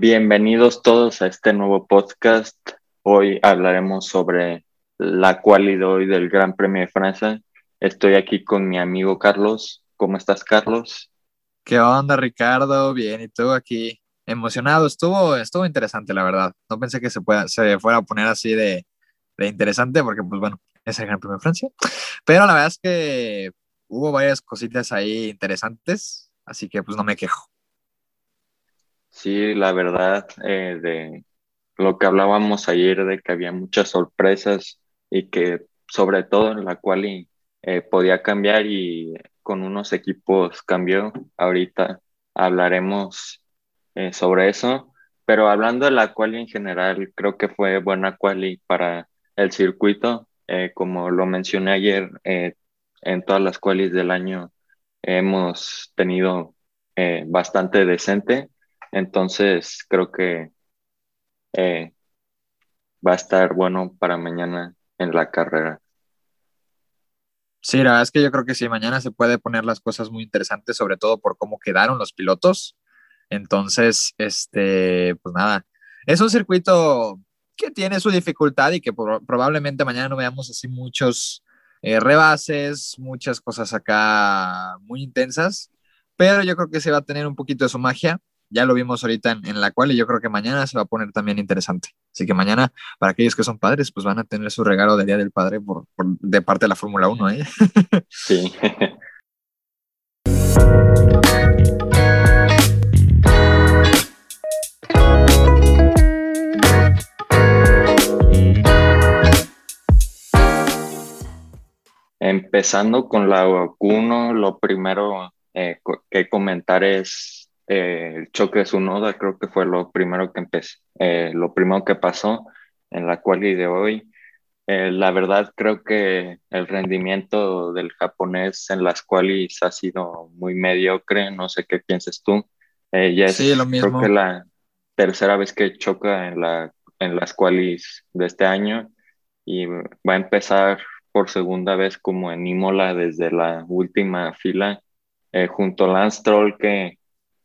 Bienvenidos todos a este nuevo podcast. Hoy hablaremos sobre la cualidad hoy del Gran Premio de Francia. Estoy aquí con mi amigo Carlos. ¿Cómo estás, Carlos? ¿Qué onda, Ricardo? Bien, ¿y tú aquí? Emocionado, estuvo, estuvo interesante, la verdad. No pensé que se, pueda, se fuera a poner así de, de interesante, porque, pues bueno, es el Gran Premio de Francia. Pero la verdad es que hubo varias cositas ahí interesantes, así que pues no me quejo. Sí, la verdad, eh, de lo que hablábamos ayer, de que había muchas sorpresas y que sobre todo en la cual eh, podía cambiar y con unos equipos cambió. Ahorita hablaremos eh, sobre eso, pero hablando de la quali en general, creo que fue buena quali para el circuito. como lo mencioné ayer, en todas las qualis del año hemos tenido bastante decente entonces, creo que eh, va a estar bueno para mañana en la carrera. Sí, la verdad es que yo creo que sí, mañana se puede poner las cosas muy interesantes, sobre todo por cómo quedaron los pilotos. Entonces, este, pues nada, es un circuito que tiene su dificultad y que probablemente mañana no veamos así muchos eh, rebases, muchas cosas acá muy intensas, pero yo creo que se va a tener un poquito de su magia ya lo vimos ahorita en, la cual y yo creo que mañana se va a poner también interesante. Así que mañana, para aquellos que son padres, pues van a tener su regalo del Día del Padre por, de parte de la Fórmula 1. ¿eh? Sí. Empezando con la 1, lo primero eh, que comentar es eh, el choque de su noda creo que fue lo primero que empecé, eh, lo primero que pasó en la quali de hoy. Eh, la verdad creo que el rendimiento del japonés en las qualis ha sido muy mediocre, no sé qué piensas tú. ya es sí, lo mismo. creo que la tercera vez que choca en, la, en las qualis de este año y va a empezar por segunda vez como en Imola desde la última fila junto a Lance Troll que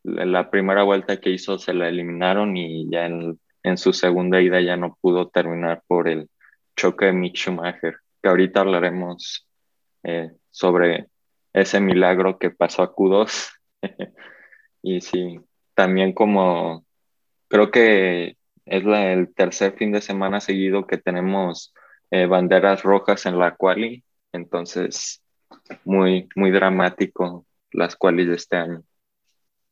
la primera vuelta que hizo se la eliminaron y ya en, su segunda ida ya no pudo terminar por el choque de Mick Schumacher, que ahorita hablaremos eh, sobre ese milagro que pasó a Q2. y sí, también como creo que es el tercer fin de semana seguido que tenemos eh, banderas rojas en la quali, entonces muy, muy dramático las qualis de este año.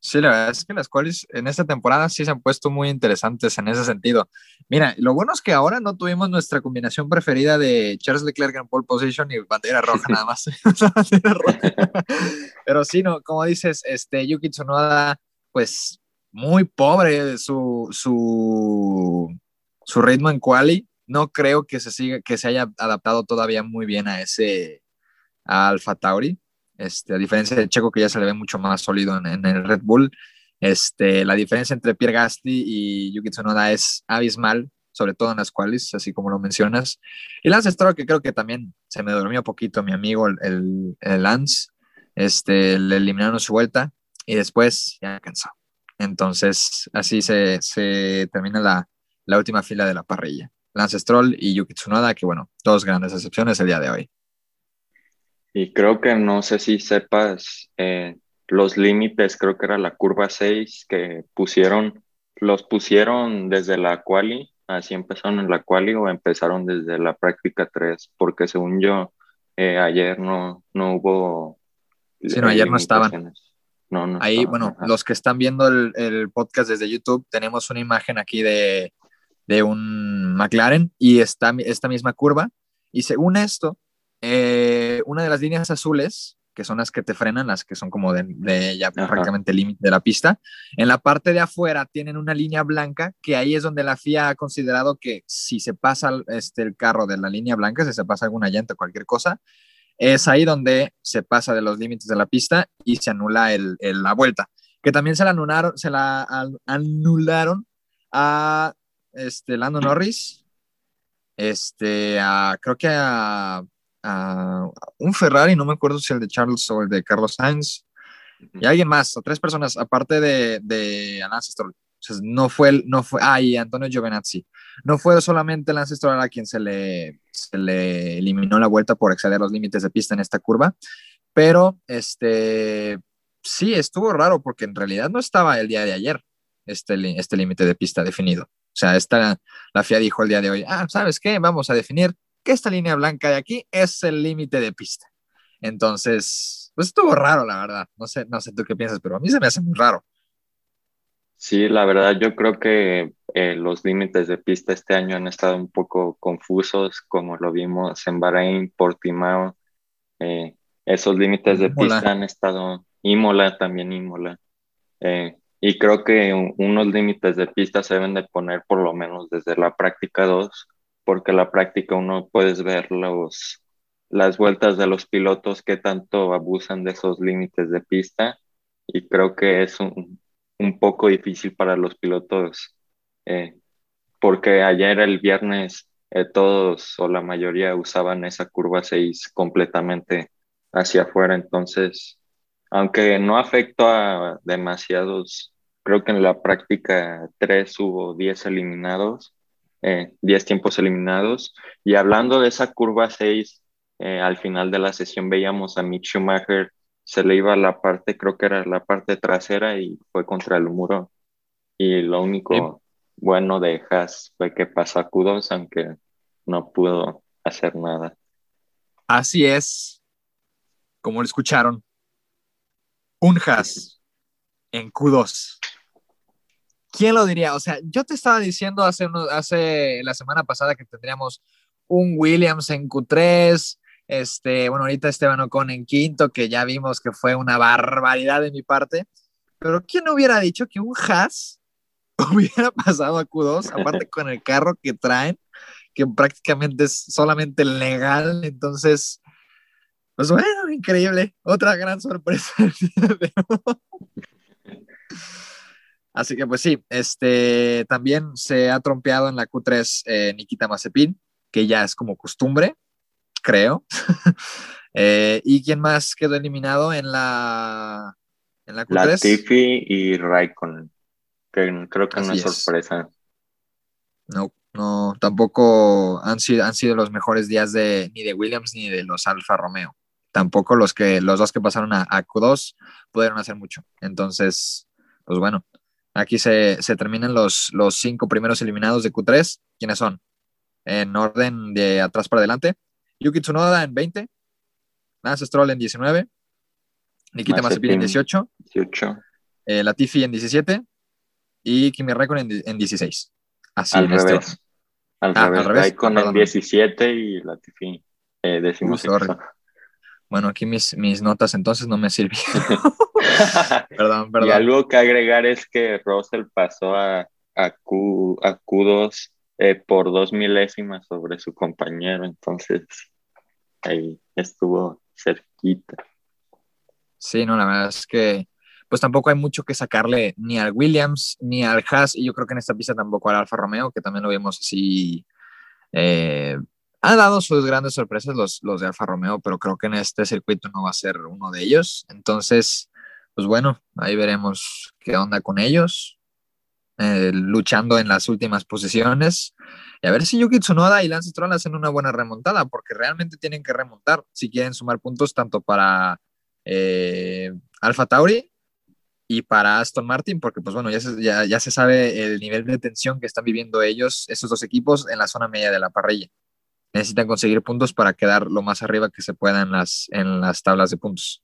Sí, la verdad es que las cuales en esta temporada sí se han puesto muy interesantes en ese sentido. Mira, lo bueno es que ahora no tuvimos nuestra combinación preferida de Charles Leclerc en pole position y bandera roja nada más. Pero sí, no, como dices, este Yuki Tsunoda, pues muy pobre su, su, su ritmo en quali. No creo que se siga, que se haya adaptado todavía muy bien a ese a Alfa Tauri. Este, a diferencia de Checo, que ya se le ve mucho más sólido en, el Red Bull, este, la diferencia entre Pierre Gasly y Yuki Tsunoda es abismal, sobre todo en las cuales, así como lo mencionas. Y Lance Stroll, que creo que también se me durmió poquito mi amigo, el, Lance, este, le eliminaron su vuelta y después ya cansó. Entonces, así se, se termina la, la última fila de la parrilla. Lance Stroll y Yuki Tsunoda, que bueno, dos grandes excepciones el día de hoy. Y creo que no sé si sepas eh, los límites, creo que era la curva 6 que pusieron, los pusieron desde la quali, así empezaron en la quali o empezaron desde la práctica 3, porque según yo, eh, ayer no, no hubo... Sí, no, ayer no estaban. No, no Ahí, bueno, los que están viendo el, el, podcast desde YouTube, tenemos una imagen aquí de, de un McLaren y está esta misma curva. Y según esto, eh, una de las líneas azules, que son las que te frenan, las que son como de, ya prácticamente el límite de la pista, en la parte de afuera tienen una línea blanca, que ahí es donde la FIA ha considerado que si se pasa este, el carro de la línea blanca, si se pasa alguna llanta o cualquier cosa, es ahí donde se pasa de los límites de la pista y se anula el, la vuelta. Que también se la anularon, se la anularon a este, Lando Norris, este, creo que a un Ferrari, no me acuerdo si el de Charles o el de Carlos Sainz, y alguien más, o tres personas, aparte de, de Stroll. no fue, no fue, ah, y Antonio Giovinazzi. No fue solamente Lance Stroll a quien se le, se le eliminó la vuelta por exceder los límites de pista en esta curva, pero este, sí, estuvo raro porque en realidad no estaba el día de ayer este, este límite de pista definido. O sea, esta, la FIA dijo el día de hoy, ah, ¿sabes qué? Vamos a definir que esta línea blanca de aquí es el límite de pista. Entonces, pues estuvo raro, la verdad. No sé, no sé tú qué piensas, pero a mí se me hace muy raro. Sí, la verdad, yo creo que eh, los límites de pista este año han estado un poco confusos, como lo vimos en Bahrein, Portimao. Eh, esos límites de pista han estado, Imola también, Imola. Eh, y creo que unos límites de pista se deben de poner por lo menos desde la práctica 2, porque la práctica uno puedes ver los, las vueltas de los pilotos que tanto abusan de esos límites de pista y creo que es un, un poco difícil para los pilotos eh, porque ayer el viernes eh, todos o la mayoría usaban esa curva 6 completamente hacia afuera entonces aunque no afectó a demasiados creo que en la práctica 3 hubo 10 eliminados, 10 eh, tiempos eliminados. Y hablando de esa curva 6, eh, al final de la sesión veíamos a Mick Schumacher, se le iba la parte, creo que era la parte trasera y fue contra el muro. Y lo único bueno de Haas fue que pasó a Q2, aunque no pudo hacer nada. Así es, como lo escucharon. Un Haas en Q2. ¿Quién lo diría? O sea, yo te estaba diciendo hace, hace la semana pasada que tendríamos un Williams en Q3, este, bueno, ahorita Esteban Ocon en quinto, que ya vimos que fue una barbaridad de mi parte, pero ¿quién hubiera dicho que un Haas hubiera pasado a Q2, aparte con el carro que traen, que prácticamente es solamente legal, entonces, pues bueno, increíble, otra gran sorpresa. Así que pues sí, este, también se ha trompeado en la Q3 eh, Nikita Mazepin, que ya es como costumbre, creo. Eh, ¿Y quién más quedó eliminado en la, en la Q3? Latifi y Raikkonen, que creo que no es sorpresa. No, no, tampoco han sido, han sido los mejores días de, ni de Williams ni de los Alfa Romeo. Tampoco los, que, los dos que pasaron a, a Q2 pudieron hacer mucho. Entonces, pues bueno, Aquí se, terminan los, los cinco primeros eliminados de Q3. ¿Quiénes son? En orden de atrás para adelante. Yuki Tsunoda en 20. Lance Stroll en 19. Nikita Mazepin en 18. 18. Eh, Latifi en 17. Y Kimi Raikkonen en, 16. Así al este revés. Al, ah, revés. Raikkonen en 17 y Latifi eh, decimos bueno, aquí mis, mis notas entonces no me sirvieron. perdón, perdón. Y algo que agregar es que Russell pasó a, a, Q, a Q2 eh, por dos milésimas sobre su compañero, entonces ahí estuvo cerquita. Sí, no, la verdad es que pues tampoco hay mucho que sacarle ni al Williams ni al Haas y yo creo que en esta pista tampoco al Alfa Romeo, que también lo vimos así eh, han dado sus grandes sorpresas los, los de Alfa Romeo, pero creo que en este circuito no va a ser uno de ellos. Entonces, pues bueno, ahí veremos qué onda con ellos, eh, luchando en las últimas posiciones. Y a ver si Yuki Tsunoda y Lance Stroll hacen una buena remontada, porque realmente tienen que remontar si quieren sumar puntos tanto para eh, Alfa Tauri y para Aston Martin, porque pues bueno, ya se, ya, ya se sabe el nivel de tensión que están viviendo ellos, esos dos equipos, en la zona media de la parrilla necesitan conseguir puntos para quedar lo más arriba que se pueda en las, en las tablas de puntos.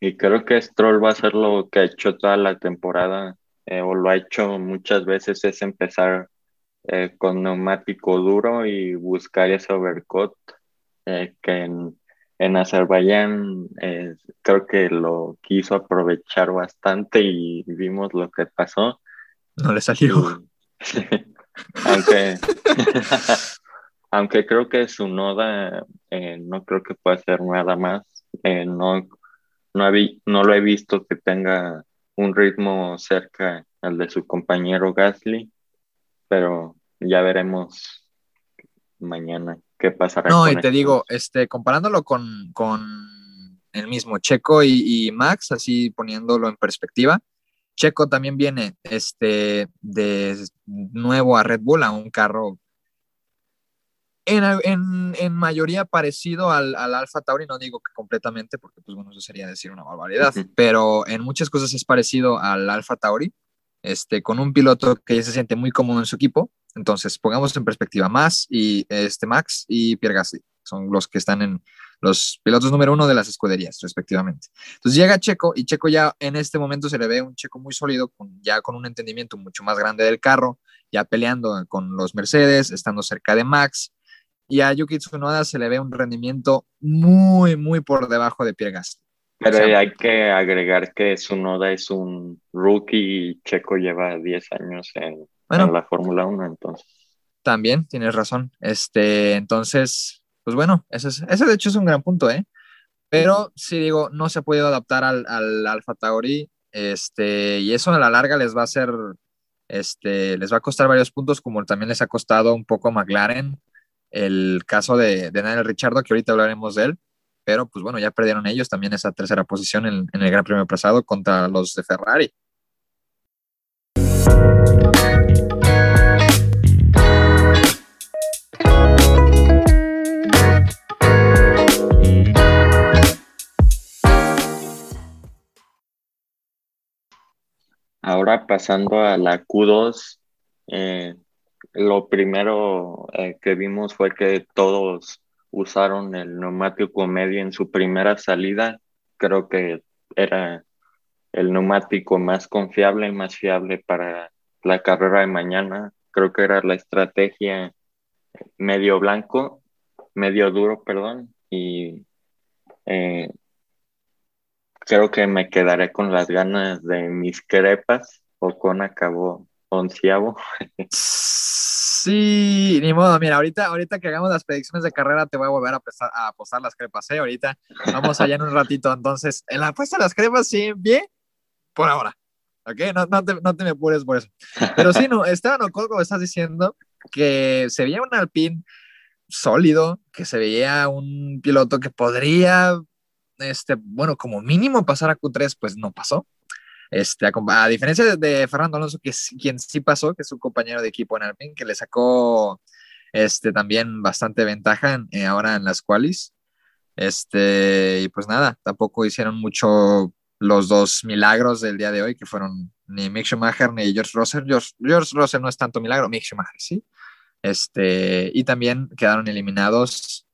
Y creo que Stroll va a hacer lo que ha hecho toda la temporada, eh, o lo ha hecho muchas veces, es empezar eh, con neumático duro y buscar ese overcut, eh, que en, en Azerbaiyán creo que lo quiso aprovechar bastante y vimos lo que pasó. No le salió. aunque aunque creo que su noda eh, no creo que pueda hacer nada más. Eh, no, no, no lo he visto que tenga un ritmo cerca al de su compañero Gasly, pero ya veremos mañana qué pasará. No, y te digo, este, comparándolo con, con el mismo Checo y, y, Max, así poniéndolo en perspectiva, Checo también viene este, de nuevo a Red Bull, a un carro en, mayoría parecido al, al, Alfa Tauri, no digo que completamente, porque pues bueno, eso sería decir una barbaridad, pero en muchas cosas es parecido al Alfa Tauri, este, con un piloto que ya se siente muy cómodo en su equipo. Entonces, pongamos en perspectiva Max y este Max y Pierre Gasly, son los que están en los pilotos número uno de las escuderías, respectivamente. Entonces llega Checo y Checo ya en este momento se le ve un Checo muy sólido, con, ya con un entendimiento mucho más grande del carro, ya peleando con los Mercedes, estando cerca de Max, y a Yuki Tsunoda se le ve un rendimiento muy, muy por debajo de Pierre Gasly. Pero hay que agregar que Tsunoda es un rookie y Checo lleva 10 años en, la Fórmula 1, entonces. También, tienes razón. Este, entonces, pues bueno, ese, es, ese de hecho es un gran punto, ¿eh? Pero sí digo, no se ha podido adaptar al, al Alfa Tauri, este, y eso a la larga les va a hacer, este, les va a costar varios puntos, como también les ha costado un poco a McLaren, el caso de, Daniel Richardo, que ahorita hablaremos de él, pero pues bueno, ya perdieron ellos también esa tercera posición en, el Gran Premio pasado contra los de Ferrari. Ahora pasando a la Q2, eh, lo primero eh, que vimos fue que todos usaron el neumático medio en su primera salida. Creo que era el neumático más confiable más fiable para la carrera de mañana. Creo que era la estrategia medio blanco, medio duro, perdón, y eh, creo que me quedaré con las ganas de mis crepas. Ocon acabó onceavo. Sí, ni modo. Mira, ahorita, ahorita que hagamos las predicciones de carrera, te voy a volver a, apostar las crepas, ¿eh? Ahorita vamos allá en un ratito. Entonces, en la apuesta de las crepas, sí, bien, por ahora. ¿Ok? No, no, te, no te me apures por eso. Pero sí, no, Esteban Ocon, como estás diciendo, que se veía un Alpine sólido, que se veía un piloto que podría, este, bueno, como mínimo pasar a Q3, pues no pasó. Este, a, diferencia de, Fernando Alonso, que quien sí pasó, que es su compañero de equipo en Alpine, que le sacó este, también bastante ventaja eh, ahora en las qualis. Este, y pues nada, tampoco hicieron mucho los dos milagros del día de hoy, que fueron ni Mick Schumacher ni George Russell. George, George no es tanto milagro, Mick Schumacher sí. Este, y también quedaron eliminados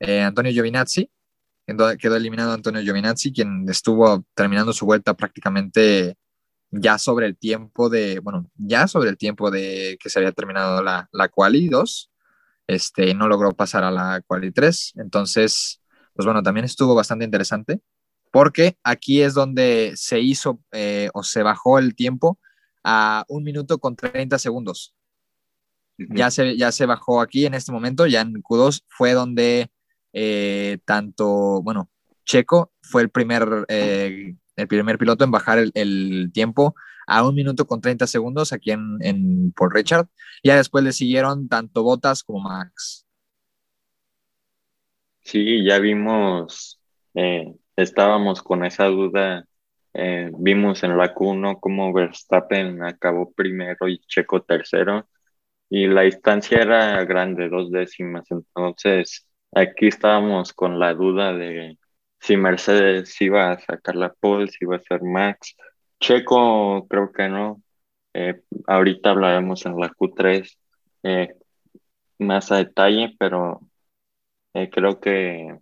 eh, Antonio Giovinazzi, quedó eliminado Antonio Giovinazzi, quien estuvo terminando su vuelta prácticamente ya sobre el tiempo de, bueno, ya sobre el tiempo de que se había terminado la, la Quali 2, este, no logró pasar a la Quali 3, entonces, pues bueno, también estuvo bastante interesante, porque aquí es donde se hizo eh, o se bajó el tiempo a un minuto con 30 segundos. Ya se, ya se bajó aquí en este momento, ya en Q2 fue donde eh, tanto, bueno, Checo fue el primer, eh, el primer piloto en bajar el, tiempo a un minuto con 30 segundos aquí en, en por Richard. Ya después le siguieron tanto Bottas como Max. Sí, ya vimos, eh, estábamos con esa duda. vimos en la Q1 como Verstappen acabó primero y Checo tercero. Y la distancia era grande, dos décimas. Entonces, Aquí estábamos con la duda de si Mercedes iba a sacar la pole, si iba a ser Max. Checo, creo que no. Eh, ahorita hablaremos en la Q3 eh, más a detalle, pero eh, creo que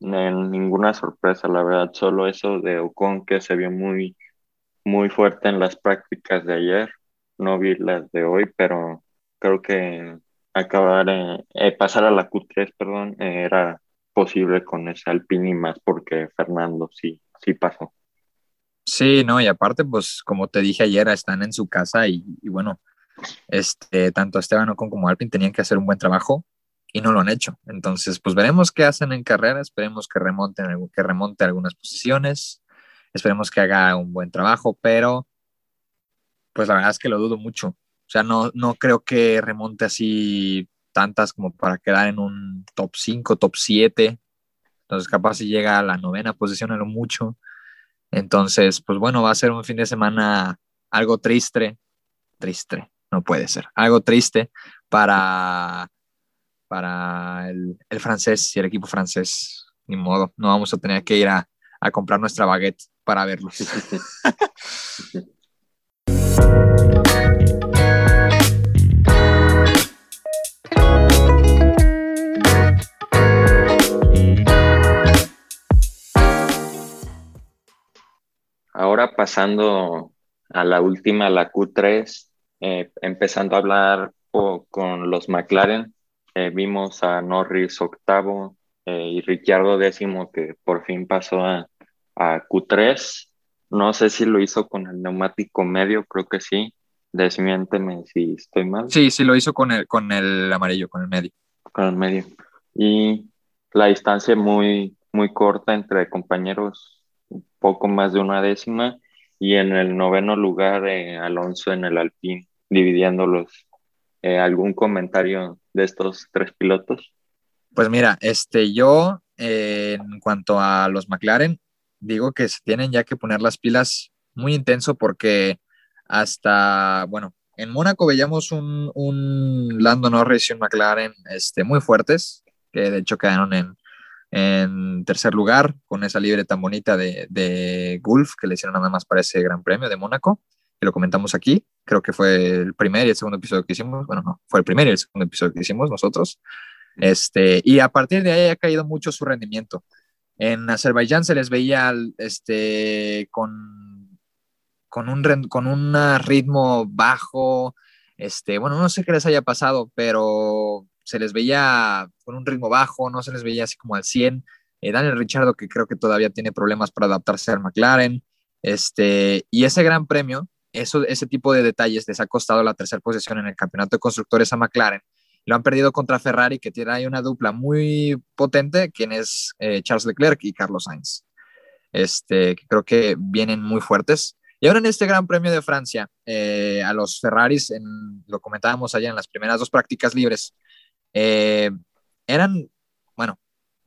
ninguna sorpresa, la verdad, solo eso de Ocon que se vio muy, muy fuerte en las prácticas de ayer. No vi las de hoy, pero creo que acabar, eh, pasar a la Q3, perdón, era posible con ese Alpine y más porque Fernando sí, sí pasó. Sí, no, y aparte, pues como te dije ayer, están en su casa y, bueno, este, tanto Esteban Ocon como Alpine tenían que hacer un buen trabajo y no lo han hecho. Entonces, pues veremos qué hacen en carrera, esperemos que remonten, que remonte algunas posiciones, esperemos que haga un buen trabajo, pero pues la verdad es que lo dudo mucho. O sea, no, no creo que remonte así tantas como para quedar en un top 5, top 7. Entonces, capaz si llega a la novena posición a lo mucho. Entonces, pues bueno, va a ser un fin de semana algo triste, triste, no puede ser, algo triste para, para el, francés y el equipo francés. Ni modo, no vamos a tener que ir a, a comprar nuestra baguette para verlos. Ahora pasando a la última, la Q3, eh, empezando a hablar con los McLaren, eh, vimos a Norris octavo eh, y Ricciardo décimo que por fin pasó a, a, Q3. No sé si lo hizo con el neumático medio, creo que sí. Desmiénteme si estoy mal. Sí, sí lo hizo con el, con el amarillo, con el medio. Con el medio. Y la distancia muy, muy corta entre compañeros poco más de una décima, y en el noveno lugar eh, Alonso en el Alpine, dividiéndolos. Eh, ¿Algún comentario de estos tres pilotos? Pues mira, este, yo eh, en cuanto a los McLaren, digo que se tienen ya que poner las pilas muy intenso porque hasta, bueno, en Mónaco veíamos un, un Lando Norris y un McLaren este, muy fuertes, que de hecho quedaron en, en tercer lugar, con esa libre tan bonita de, de Gulf que le hicieron nada más para ese Gran Premio de Mónaco, que lo comentamos aquí. Creo que fue el primer y el segundo episodio que hicimos. Bueno, no, fue el primer y el segundo episodio que hicimos nosotros. Este, y a partir de ahí ha caído mucho su rendimiento. En Azerbaiyán se les veía este, con, con, un, con un ritmo bajo. Este, bueno, no sé qué les haya pasado, pero se les veía con un ritmo bajo, no se les veía así como al 100. Eh, Daniel Richardo, que creo que todavía tiene problemas para adaptarse al McLaren. Este, y ese gran premio, eso, ese tipo de detalles les ha costado la tercera posición en el campeonato de constructores a McLaren. Lo han perdido contra Ferrari, que tiene ahí una dupla muy potente, quien es eh, Charles Leclerc y Carlos Sainz. Este, creo que vienen muy fuertes. Y ahora en este Gran Premio de Francia, eh, a los Ferraris, en, lo comentábamos allá en las primeras dos prácticas libres, eh, eran, bueno,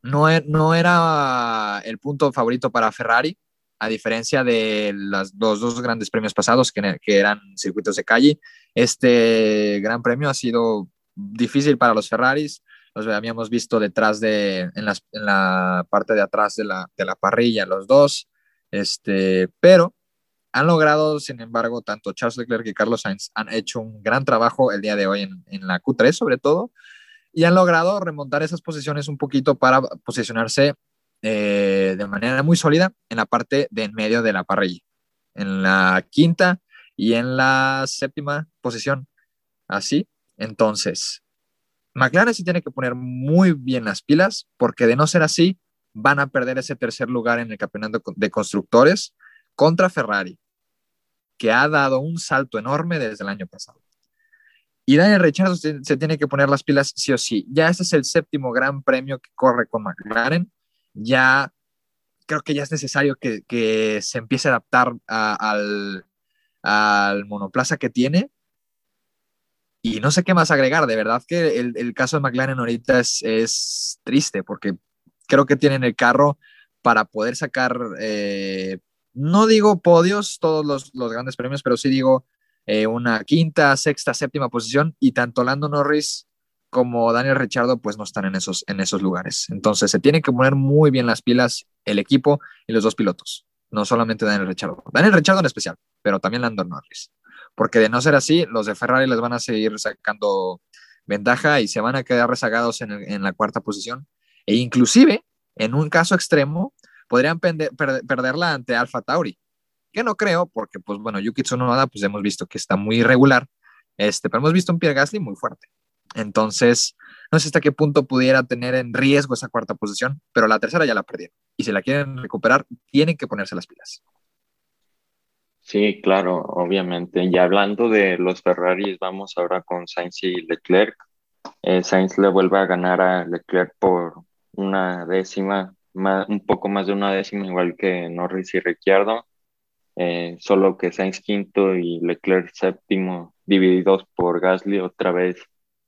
no, e, no era el punto favorito para Ferrari, a diferencia de los dos grandes premios pasados que, eran circuitos de calle. Este gran premio ha sido difícil para los Ferraris. Los habíamos visto detrás de, en, en la parte de atrás de la, de la, parrilla, los dos. Este, pero han logrado, sin embargo, tanto Charles Leclerc y Carlos Sainz han hecho un gran trabajo el día de hoy en, en la Q3, sobre todo, y han logrado remontar esas posiciones un poquito para posicionarse eh, de manera muy sólida en la parte de en medio de la parrilla, en la quinta y en la séptima posición. Así, entonces, McLaren sí tiene que poner muy bien las pilas porque de no ser así, van a perder ese tercer lugar en el campeonato de constructores contra Ferrari, que ha dado un salto enorme desde el año pasado. Y Daniel Ricciardo se, tiene que poner las pilas sí o sí. Ya este es el séptimo gran premio que corre con McLaren. Ya creo que ya es necesario que, se empiece a adaptar al, al, monoplaza que tiene. Y no sé qué más agregar. De verdad que el, caso de McLaren ahorita es, es, triste porque creo que tienen el carro para poder sacar, eh, no digo podios todos los, los grandes premios, pero sí digo eh, una quinta, sexta, séptima posición y tanto Lando Norris como Daniel Richardo pues no están en esos, en esos lugares. Entonces se tienen que poner muy bien las pilas el equipo y los dos pilotos, no solamente Daniel Richardo. Daniel Richardo en especial, pero también Lando Norris. Porque de no ser así, los de Ferrari les van a seguir sacando ventaja y se van a quedar rezagados en, la cuarta posición. E inclusive, en un caso extremo, podrían perderla ante Alfa Tauri, que no creo, porque pues bueno, Yuki Tsunoda pues hemos visto que está muy irregular, este, pero hemos visto un Pierre Gasly muy fuerte. Entonces, no sé hasta qué punto pudiera tener en riesgo esa cuarta posición, pero la tercera ya la perdieron. Y si la quieren recuperar, tienen que ponerse las pilas. Sí, claro, obviamente. Y hablando de los Ferraris, vamos ahora con Sainz y Leclerc. Eh, Sainz le vuelve a ganar a Leclerc por una décima, un poco más de una décima, igual que Norris y Ricciardo. Eh, solo que Sainz quinto y Leclerc séptimo, divididos por Gasly, otra vez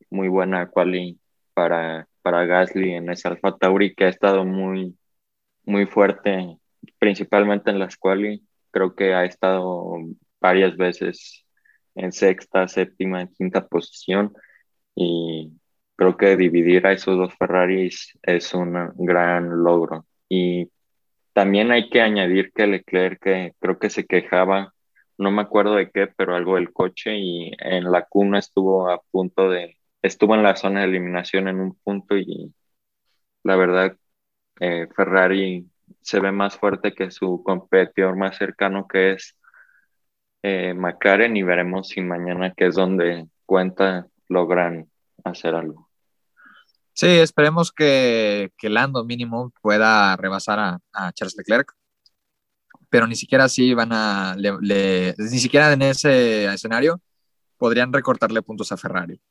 muy buena quali para, para Gasly en esa Alfa Tauri que ha estado muy, muy fuerte principalmente en las quali, creo que ha estado varias veces en sexta, séptima, quinta posición y creo que dividir a esos dos Ferraris es un gran logro. Y también hay que añadir que Leclerc, que creo que se quejaba, no me acuerdo de qué, pero algo del coche y en la cuna estuvo a punto de, estuvo en la zona de eliminación en un punto y la verdad, eh, Ferrari se ve más fuerte que su competidor más cercano que es eh, McLaren y veremos si mañana, que es donde cuenta, logran hacer algo. Sí, esperemos que, que Lando mínimo pueda rebasar a, Charles Leclerc, pero ni siquiera así van a, ni siquiera en ese escenario podrían recortarle puntos a Ferrari.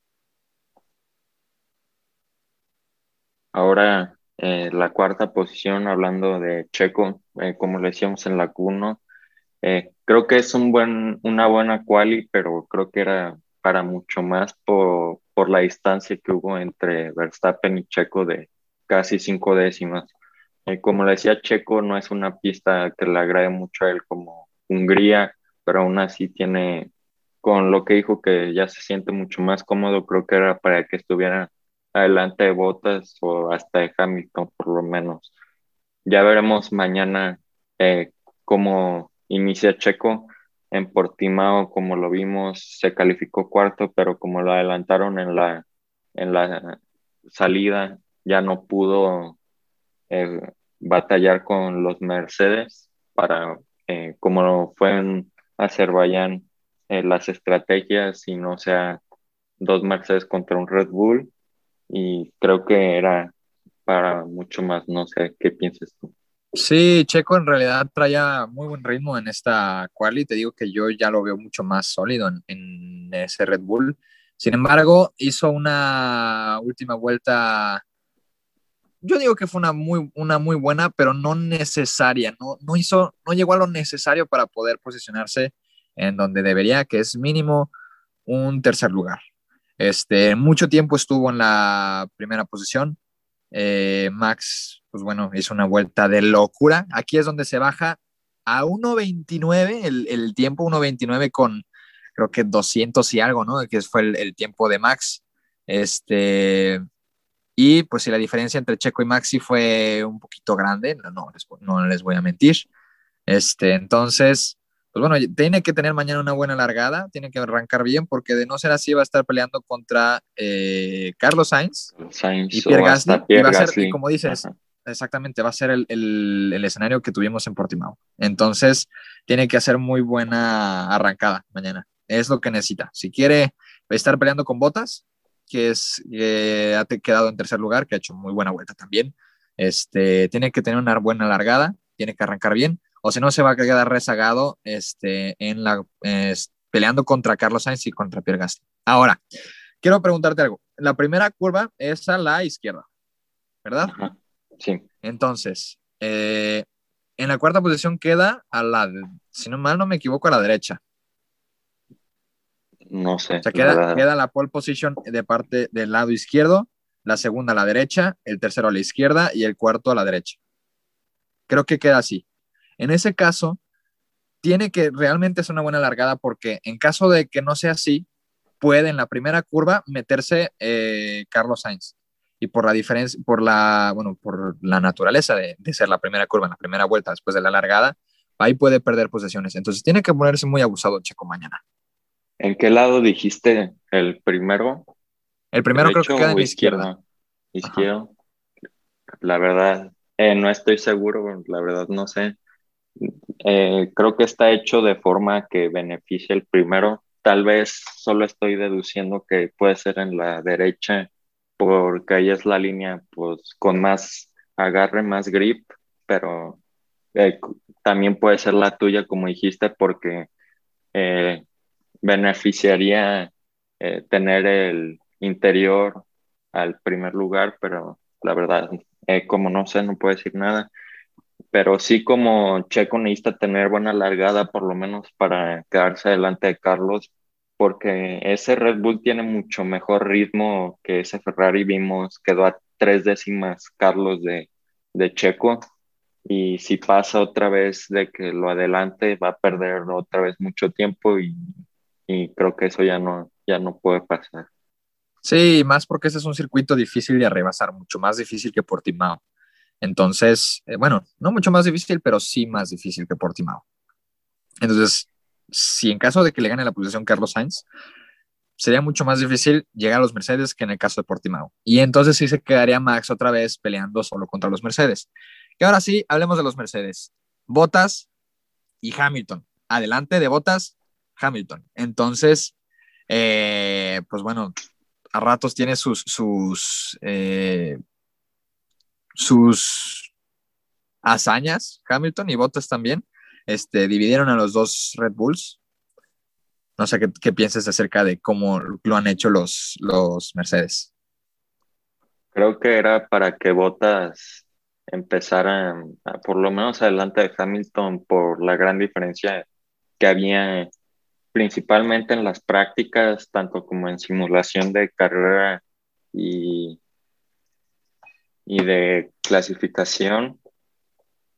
Ahora, eh, la cuarta posición, hablando de Checo, eh, como le decíamos en la Q1, eh, creo que es un buen, una buena quali, pero creo que era para mucho más por, por la distancia que hubo entre Verstappen y Checo de casi cinco décimas. como le decía, Checo no es una pista que le agrade mucho a él como Hungría, pero aún así tiene, con lo que dijo que ya se siente mucho más cómodo, creo que era para que estuviera adelante de Botas o hasta de Hamilton por lo menos. Ya veremos mañana eh, cómo inicia Checo. En Portimao, como lo vimos, se calificó cuarto, pero como lo adelantaron en la, en la salida, ya no pudo eh, batallar con los Mercedes para, eh, como fue en Azerbaiyán, las estrategias y no sea dos Mercedes contra un Red Bull y creo que era para mucho más, no sé, ¿qué piensas tú? Sí, Checo en realidad traía muy buen ritmo en esta quali, te digo que yo ya lo veo mucho más sólido en, ese Red Bull. Sin embargo, hizo una última vuelta yo digo que fue una muy, una muy buena, pero no necesaria, no, no hizo, no llegó a lo necesario para poder posicionarse en donde debería, que es mínimo un tercer lugar. Este, mucho tiempo estuvo en la primera posición. Eh, Max, pues bueno, hizo una vuelta de locura. Aquí es donde se baja a 1.29, el, el tiempo 1.29 con creo que 200 y algo, ¿no? Que fue el, tiempo de Max. Este, y pues si la diferencia entre Checo y Maxi fue un poquito grande, no, no, les, no les voy a mentir. Este, entonces, pues bueno, tiene que tener mañana una buena largada, tiene que arrancar bien, porque de no ser así va a estar peleando contra eh, Carlos Sainz, y Pierre Gasly, y va a ser, como dices, exactamente, va a ser el, el, escenario que tuvimos en Portimao. Entonces, tiene que hacer muy buena arrancada mañana. Es lo que necesita. Si quiere estar peleando con Botas, que es ha quedado en tercer lugar, que ha hecho muy buena vuelta también, este, tiene que tener una buena largada, tiene que arrancar bien o si no se va a quedar rezagado este, en la, peleando contra Carlos Sainz y contra Pierre Gasly. Ahora, quiero preguntarte algo. La primera curva es a la izquierda, ¿verdad? Sí. Entonces, eh, en la cuarta posición queda a la, si no mal no me equivoco, a la derecha. No sé. O sea, queda, queda la pole position de parte del lado izquierdo, la segunda a la derecha, el tercero a la izquierda y el cuarto a la derecha. Creo que queda así. En ese caso, tiene que realmente ser una buena largada porque en caso de que no sea así, puede en la primera curva meterse eh, Carlos Sainz. Y por la diferencia, por la, bueno, por la naturaleza de, ser la primera curva en la primera vuelta después de la largada, ahí puede perder posesiones. Entonces tiene que ponerse muy abusado Checo mañana. ¿En qué lado dijiste el primero? El primero creo que queda en la izquierda. Izquierdo. La verdad, eh, no estoy seguro, la verdad no sé. Eh, creo que está hecho de forma que beneficie el primero. Tal vez solo estoy deduciendo que puede ser en la derecha, porque ahí es la línea pues, con más agarre, más grip, pero eh, también puede ser la tuya, como dijiste, porque eh, beneficiaría tener el interior al primer lugar, pero la verdad, como no sé, no puedo decir nada. Pero sí como Checo necesita tener buena largada por lo menos para quedarse delante de Carlos, porque ese Red Bull tiene mucho mejor ritmo que ese Ferrari vimos, quedó a tres décimas Carlos de, de Checo y si pasa otra vez de que lo adelante va a perder otra vez mucho tiempo y, y creo que eso ya no, ya no puede pasar. Sí, más porque ese es un circuito difícil de rebasar, mucho más difícil que Portimao. Entonces, eh, bueno, no mucho más difícil, pero sí más difícil que Portimao. Entonces, si en caso de que le gane la posición Carlos Sainz, sería mucho más difícil llegar a los Mercedes que en el caso de Portimao. Y entonces sí se quedaría Max otra vez peleando solo contra los Mercedes. Y ahora sí, hablemos de los Mercedes. Bottas y Hamilton. Adelante de Bottas, Hamilton. Entonces, eh, pues bueno, a ratos tiene sus, sus, eh, sus hazañas, Hamilton y Bottas también. Este, dividieron a los dos Red Bulls. No sé qué, qué piensas acerca de cómo lo han hecho los, los Mercedes. Creo que era para que Bottas empezara, por lo menos adelante de Hamilton, por la gran diferencia que había principalmente en las prácticas, tanto como en simulación de carrera y, y de clasificación.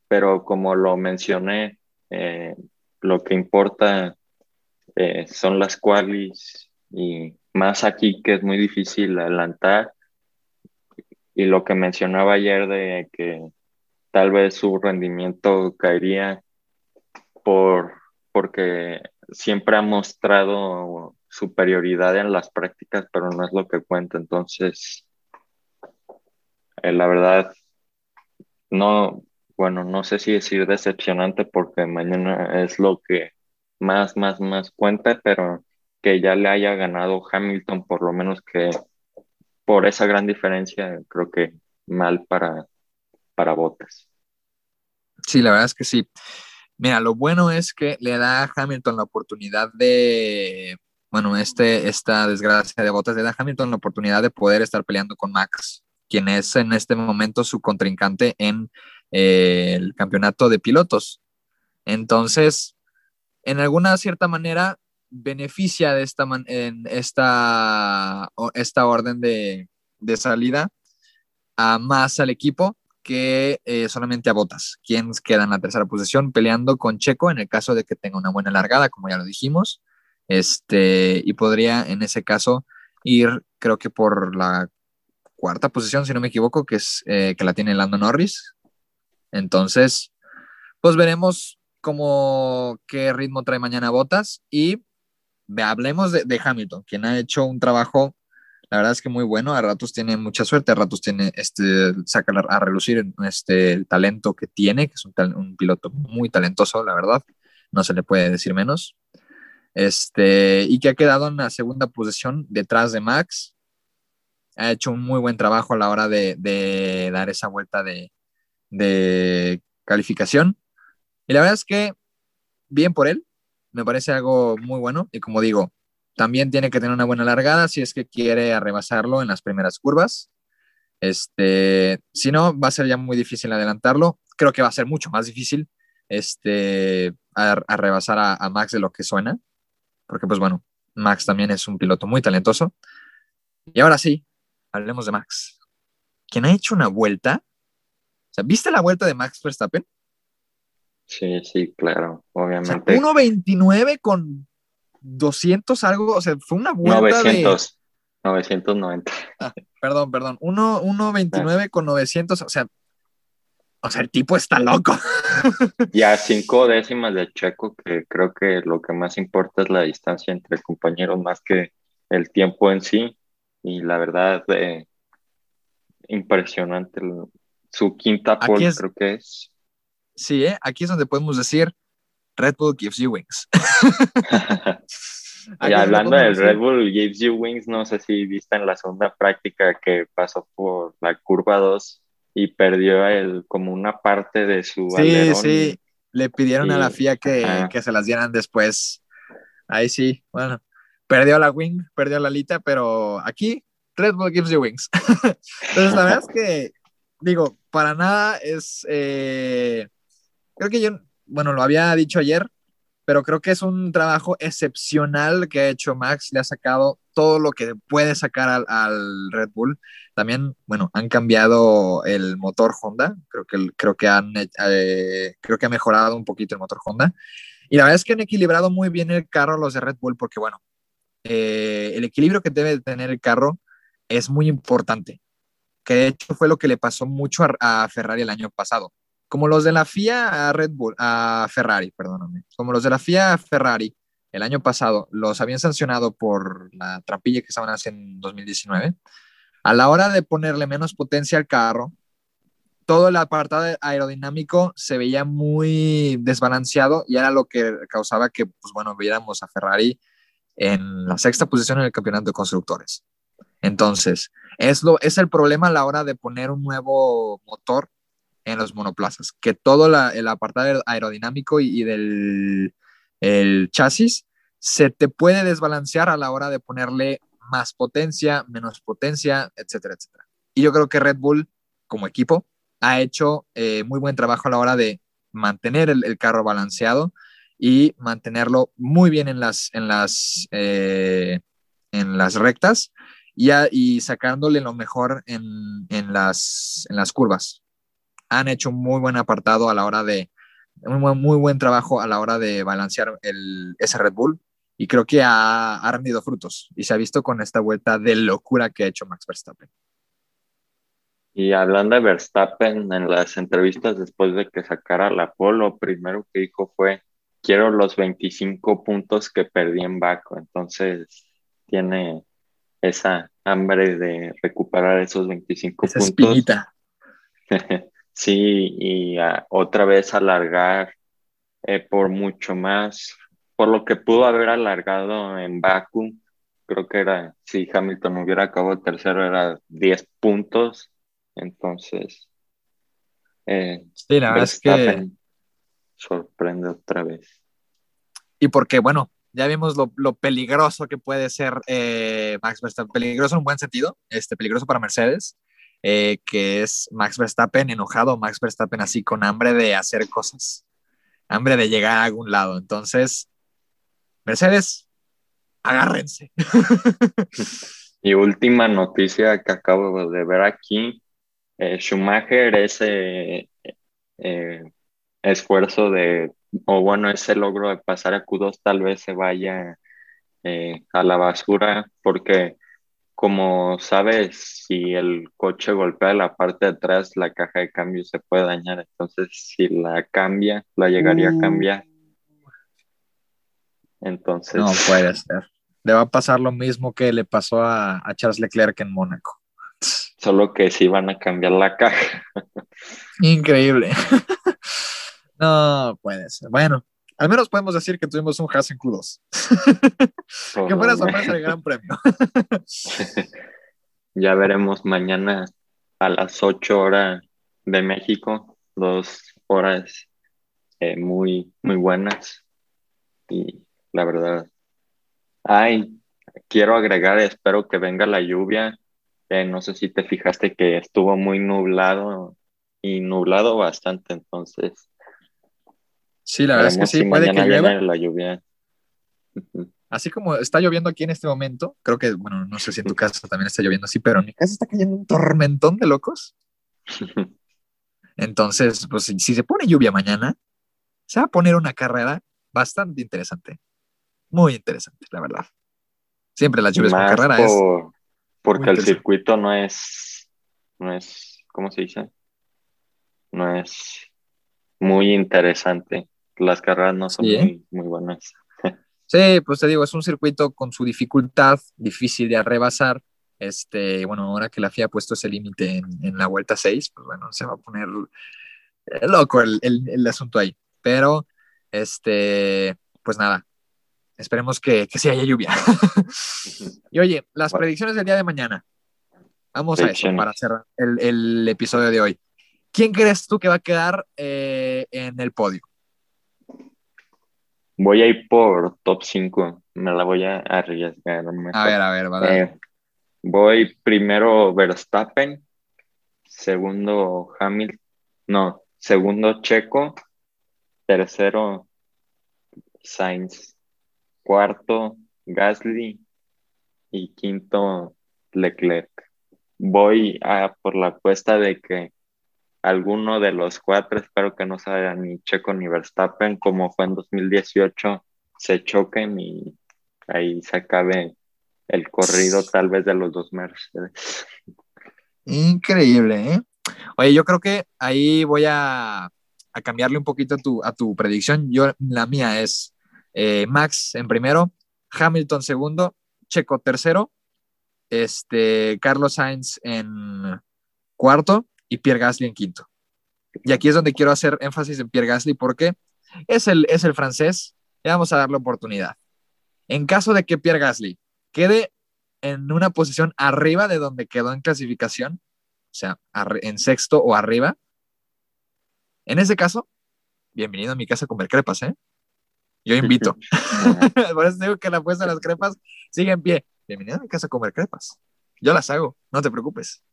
Pero como lo mencioné, eh, lo que importa eh, son las qualis y más aquí que es muy difícil adelantar. Y lo que mencionaba ayer de que tal vez su rendimiento caería por, porque siempre ha mostrado superioridad en las prácticas, pero no es lo que cuenta. Entonces, eh, la verdad, no, bueno, no sé si decir decepcionante porque mañana es lo que más, más, más cuenta, pero que ya le haya ganado Hamilton, por lo menos que por esa gran diferencia, creo que mal para, para Botas. Sí, la verdad es que sí. Mira, lo bueno es que le da a Hamilton la oportunidad de, bueno, este, esta desgracia de Botas le da a Hamilton la oportunidad de poder estar peleando con Max, quien es en este momento su contrincante en el campeonato de pilotos. Entonces, en alguna cierta manera, beneficia de esta, en esta, esta orden de, salida a más al equipo que eh, solamente a Botas, quien queda en la tercera posición peleando con Checo en el caso de que tenga una buena largada, como ya lo dijimos, este, y podría en ese caso ir, creo que por la cuarta posición, si no me equivoco, que es eh, que la tiene Lando Norris, entonces, pues veremos cómo qué ritmo trae mañana Botas y hablemos de, Hamilton, quien ha hecho un trabajo, la verdad es que muy bueno, a ratos tiene mucha suerte, a ratos tiene, este, saca a relucir este, el talento que tiene, que es un, piloto muy talentoso, la verdad, no se le puede decir menos. Este, y que ha quedado en la segunda posición detrás de Max. Ha hecho un muy buen trabajo a la hora de, de dar esa vuelta de, de calificación. Y la verdad es que bien por él, me parece algo muy bueno. Y como digo, también tiene que tener una buena largada si es que quiere arrebasarlo en las primeras curvas. Este, si no, va a ser ya muy difícil adelantarlo. Creo que va a ser mucho más difícil este, arrebasar a, a Max de lo que suena, porque pues bueno, Max también es un piloto muy talentoso. Y ahora sí, hablemos de Max, quien ha hecho una vuelta o sea, ¿viste la vuelta de Max Verstappen? Sí, sí, claro, obviamente. 1.29 con 200 algo, o sea, fue una vuelta 900, 990. Ah, perdón, perdón, 1.29 con 900, o sea, o sea, el tipo está loco. Ya cinco décimas de Checo, que creo que lo que más importa es la distancia entre compañeros más que el tiempo en sí. Y la verdad, eh, impresionante su quinta pole creo que es. Sí, ¿eh? aquí es donde podemos decir Red Bull gives you wings. y hablando del Red Bull gives you wings, no sé si viste en la segunda práctica que pasó por la curva 2 y perdió el, como una parte de su Sí, sí, le pidieron a la FIA que, que, se las dieran después. Ahí sí, bueno, perdió la wing, perdió la alita, pero aquí Red Bull gives you wings. Entonces, la verdad es que digo, para nada es, eh, creo que yo, bueno, lo había dicho ayer, pero creo que es un trabajo excepcional que ha hecho Max, le ha sacado todo lo que puede sacar al, Red Bull. También, bueno, han cambiado el motor Honda, creo que, creo que han, eh, creo que ha mejorado un poquito el motor Honda. Y la verdad es que han equilibrado muy bien el carro los de Red Bull, porque bueno, eh, el equilibrio que debe tener el carro es muy importante, que de hecho fue lo que le pasó mucho a Ferrari el año pasado como los de la FIA a Red Bull, a Ferrari, perdóname, como los de la FIA a Ferrari el año pasado los habían sancionado por la trampilla que estaban haciendo en 2019, a la hora de ponerle menos potencia al carro, todo el apartado aerodinámico se veía muy desbalanceado y era lo que causaba que, pues bueno, viéramos a Ferrari en la sexta posición en el campeonato de constructores. Entonces, es, lo, es el problema a la hora de poner un nuevo motor en los monoplazas, que todo el apartado aerodinámico y, del el chasis se te puede desbalancear a la hora de ponerle más potencia, menos potencia, etcétera, etcétera. Y yo creo que Red Bull, como equipo, ha hecho eh, muy buen trabajo a la hora de mantener el, carro balanceado y mantenerlo muy bien en las, en las, eh, en las rectas y, y, sacándole lo mejor en, en, las, en las curvas han hecho un muy buen apartado a la hora de, un muy buen trabajo a la hora de balancear el, ese Red Bull y creo que ha, ha, rendido frutos y se ha visto con esta vuelta de locura que ha hecho Max Verstappen. Y hablando de Verstappen, en las entrevistas después de que sacara la pole, lo primero que dijo fue, quiero los 25 puntos que perdí en Baco. Entonces tiene esa hambre de recuperar esos 25 esa puntos. Espinita. Sí, y otra vez alargar eh, por mucho más, por lo que pudo haber alargado en Baku, creo que era, si Hamilton hubiera acabado tercero, era 10 puntos, entonces... Eh, sí, la verdad es que... Sorprende otra vez. Y porque, bueno, ya vimos lo, peligroso que puede ser eh, Max Verstappen, peligroso en un buen sentido, este, peligroso para Mercedes, eh, que es Max Verstappen enojado, Max Verstappen así con hambre de hacer cosas, hambre de llegar a algún lado. Entonces, Mercedes, agárrense. Y última noticia que acabo de ver aquí, eh, Schumacher, eh, esfuerzo de, o bueno, ese logro de pasar a Q2 tal vez se vaya a la basura porque como sabes, si el coche golpea la parte de atrás, la caja de cambio se puede dañar. Entonces, si la cambia, la llegaría a cambiar. Entonces. No puede ser. Le va a pasar lo mismo que le pasó a, Charles Leclerc en Mónaco. Solo que sí van a cambiar la caja. Increíble. no puede ser. Bueno, al menos podemos decir que tuvimos un Haas en Q2. que fuera sorpresa el gran premio. ya veremos mañana a las 8 horas de México, dos horas eh, muy, muy buenas. Y la verdad, ay, quiero agregar, espero que venga la lluvia. Eh, no sé si te fijaste que estuvo muy nublado y nublado bastante, entonces Sí, la verdad es que sí, puede que llueva. La lluvia. Así como está lloviendo aquí en este momento, creo que, bueno, no sé si en tu casa también está lloviendo así, pero en mi casa está cayendo un tormentón de locos. Entonces, pues si se pone lluvia mañana, se va a poner una carrera bastante interesante. Muy interesante, la verdad. Siempre las lluvias con carrera es. Porque el circuito no es, no es, ¿cómo se dice? No es muy interesante las carreras no son muy, muy buenas. Sí, pues te digo, es un circuito con su dificultad, difícil de rebasar. Este, bueno, ahora que la FIA ha puesto ese límite en, la vuelta 6, pues bueno, se va a poner eh, loco el, el, asunto ahí. Pero, este, pues nada, esperemos que, que sí haya lluvia. y oye, las predicciones del día de mañana. Vamos a eso para cerrar el, el, episodio de hoy. ¿Quién crees tú que va a quedar eh, en el podio? Voy a ir por top 5. Me la voy a arriesgar. A ver, a ver, vale. Eh, voy primero Verstappen, segundo Hamilton, no, segundo Checo, tercero Sainz. Cuarto, Gasly. Y quinto, Leclerc. Voy a por la apuesta de que alguno de los cuatro, espero que no sea ni Checo ni Verstappen, como fue en 2018, se choquen y ahí se acabe el corrido tal vez de los dos Mercedes. Increíble, ¿eh? Oye, yo creo que ahí voy a, cambiarle un poquito a tu, a tu predicción. Yo, la mía es eh, Max en primero, Hamilton segundo, Checo tercero, este, Carlos Sainz en cuarto y Pierre Gasly en quinto. Y aquí es donde quiero hacer énfasis en Pierre Gasly porque es el, es el francés y vamos a darle oportunidad. En caso de que Pierre Gasly quede en una posición arriba de donde quedó en clasificación, o sea, en sexto o arriba, en ese caso, bienvenido a mi casa a comer crepas, ¿eh? Yo invito. Por eso digo que la apuesta de las crepas sigue en pie. Bienvenido a mi casa a comer crepas. Yo las hago, no te preocupes.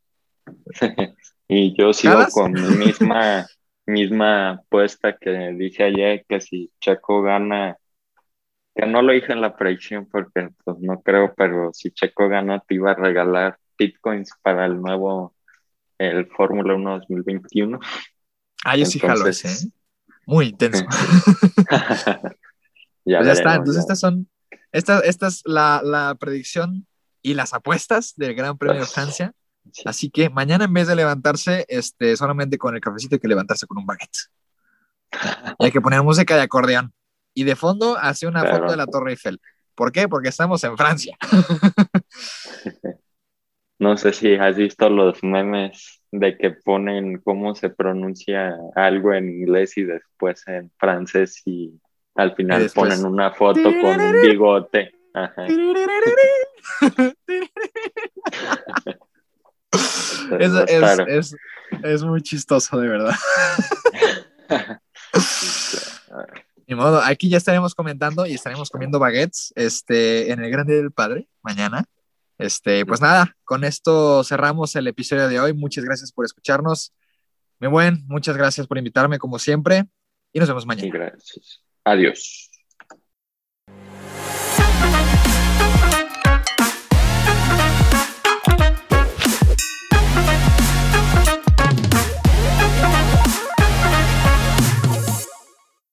y yo sigo con mi misma, misma apuesta que dije ayer, que si Checo gana, que no lo dije en la predicción porque pues no creo, pero si Checo gana te iba a regalar bitcoins para el nuevo, el Fórmula 1 2021. Ah, yo sí jalo ese, ¿eh? Muy intenso. ya, pues ya está, entonces estas son, esta, esta es la, la predicción y las apuestas del Gran Premio de Francia. Así que mañana en vez de levantarse este, solamente con el cafecito hay que levantarse con un baguette. Y hay que poner música de acordeón. Y de fondo hace una foto de la Torre Eiffel. ¿Por qué? Porque estamos en Francia. No sé si has visto los memes de que ponen cómo se pronuncia algo en inglés y después en francés y al final ponen una foto con un bigote. Ajá. es, muy chistoso, de verdad. Ni modo, aquí ya estaremos comentando y estaremos comiendo baguettes este, en el Grande del Padre mañana. Este, pues nada, con esto cerramos el episodio de hoy. Muchas gracias por escucharnos. Muy buen, muchas gracias por invitarme como siempre y nos vemos mañana. Gracias. Adiós.